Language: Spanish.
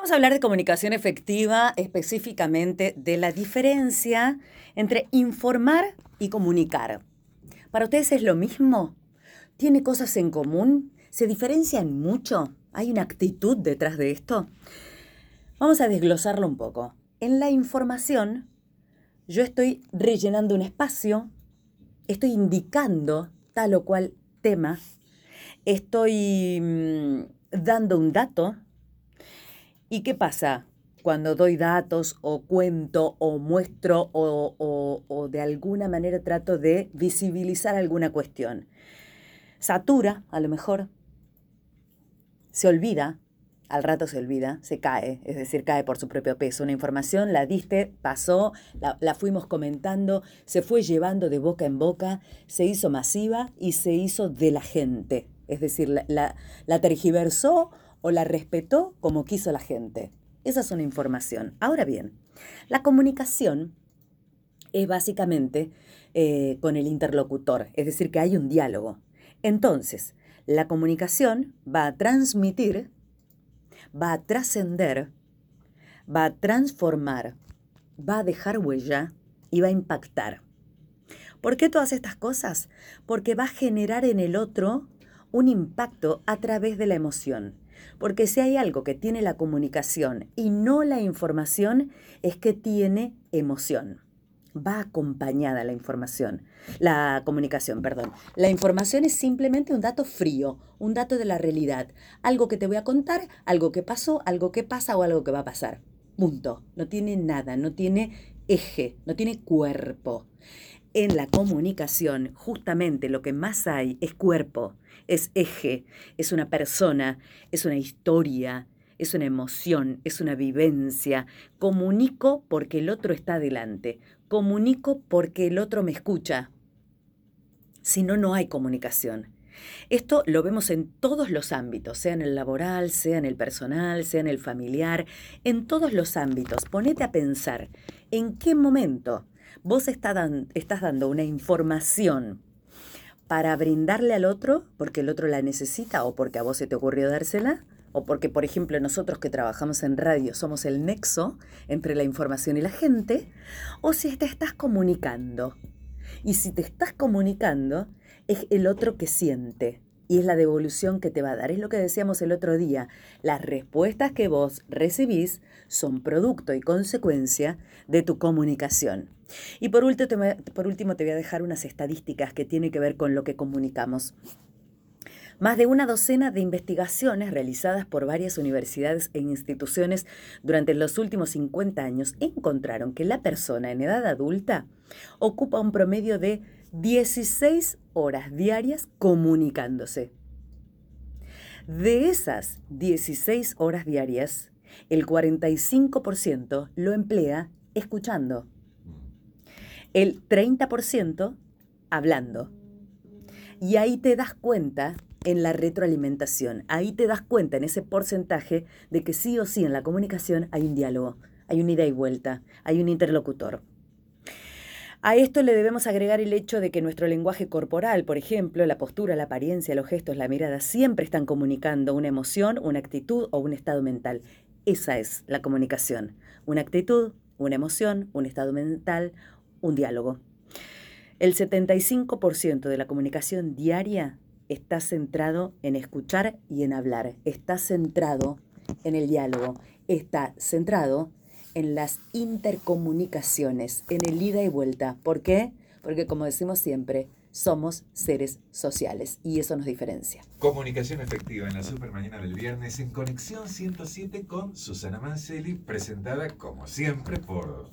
Vamos a hablar de comunicación efectiva, específicamente de la diferencia entre informar y comunicar. ¿Para ustedes es lo mismo? ¿Tiene cosas en común? ¿Se diferencian mucho? ¿Hay una actitud detrás de esto? Vamos a desglosarlo un poco. En la información, yo estoy rellenando un espacio, estoy indicando tal o cual tema, estoy mm, dando un dato. ¿Y qué pasa? Cuando doy datos o cuento o muestro o, de alguna manera trato de visibilizar alguna cuestión. Satura, a lo mejor, se olvida, al rato se olvida, se cae, es decir, cae por su propio peso. Una información la diste, pasó, la, fuimos comentando, se fue llevando de boca en boca, se hizo masiva y se hizo de la gente. Es decir, la tergiversó o la respetó como quiso la gente. Esa es una información. Ahora bien, la comunicación es básicamente eh, con el interlocutor, es decir, que hay un diálogo. Entonces, la comunicación va a transmitir, va a trascender, va a transformar, va a dejar huella y va a impactar. ¿Por qué todas estas cosas? Porque va a generar en el otro un impacto a través de la emoción. Porque si hay algo que tiene la comunicación y no la información, es que tiene emoción va acompañada la información, la comunicación, perdón. La información es simplemente un dato frío, un dato de la realidad, algo que te voy a contar, algo que pasó, algo que pasa o algo que va a pasar. Punto. No tiene nada, no tiene eje, no tiene cuerpo. En la comunicación, justamente lo que más hay es cuerpo, es eje, es una persona, es una historia, es una emoción, es una vivencia. Comunico porque el otro está adelante comunico porque el otro me escucha. Si no, no hay comunicación. Esto lo vemos en todos los ámbitos, sea en el laboral, sea en el personal, sea en el familiar, en todos los ámbitos. Ponete a pensar en qué momento vos estás dando una información para brindarle al otro porque el otro la necesita o porque a vos se te ocurrió dársela o porque, por ejemplo, nosotros que trabajamos en radio somos el nexo entre la información y la gente, o si te estás comunicando. Y si te estás comunicando, es el otro que siente y es la devolución que te va a dar. Es lo que decíamos el otro día. Las respuestas que vos recibís son producto y consecuencia de tu comunicación. Y por último, por último te voy a dejar unas estadísticas que tienen que ver con lo que comunicamos. Más de una docena de investigaciones realizadas por varias universidades e instituciones durante los últimos 50 años encontraron que la persona en edad adulta ocupa un promedio de 16 horas diarias comunicándose. De esas 16 horas diarias, el 45% lo emplea escuchando, el 30% hablando. Y ahí te das cuenta en la retroalimentación. Ahí te das cuenta en ese porcentaje de que sí o sí en la comunicación hay un diálogo, hay una ida y vuelta, hay un interlocutor. A esto le debemos agregar el hecho de que nuestro lenguaje corporal, por ejemplo, la postura, la apariencia, los gestos, la mirada, siempre están comunicando una emoción, una actitud o un estado mental. Esa es la comunicación. Una actitud, una emoción, un estado mental, un diálogo. El 75% de la comunicación diaria está centrado en escuchar y en hablar, está centrado en el diálogo, está centrado en las intercomunicaciones, en el ida y vuelta. ¿Por qué? Porque como decimos siempre, somos seres sociales y eso nos diferencia. Comunicación efectiva en la super mañana del viernes en Conexión 107 con Susana Manceli, presentada como siempre por